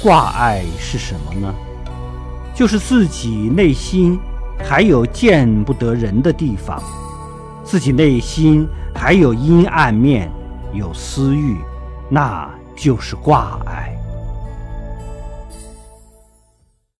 挂碍是什么呢？就是自己内心还有见不得人的地方自己内心还有阴暗面有私欲那就是挂碍。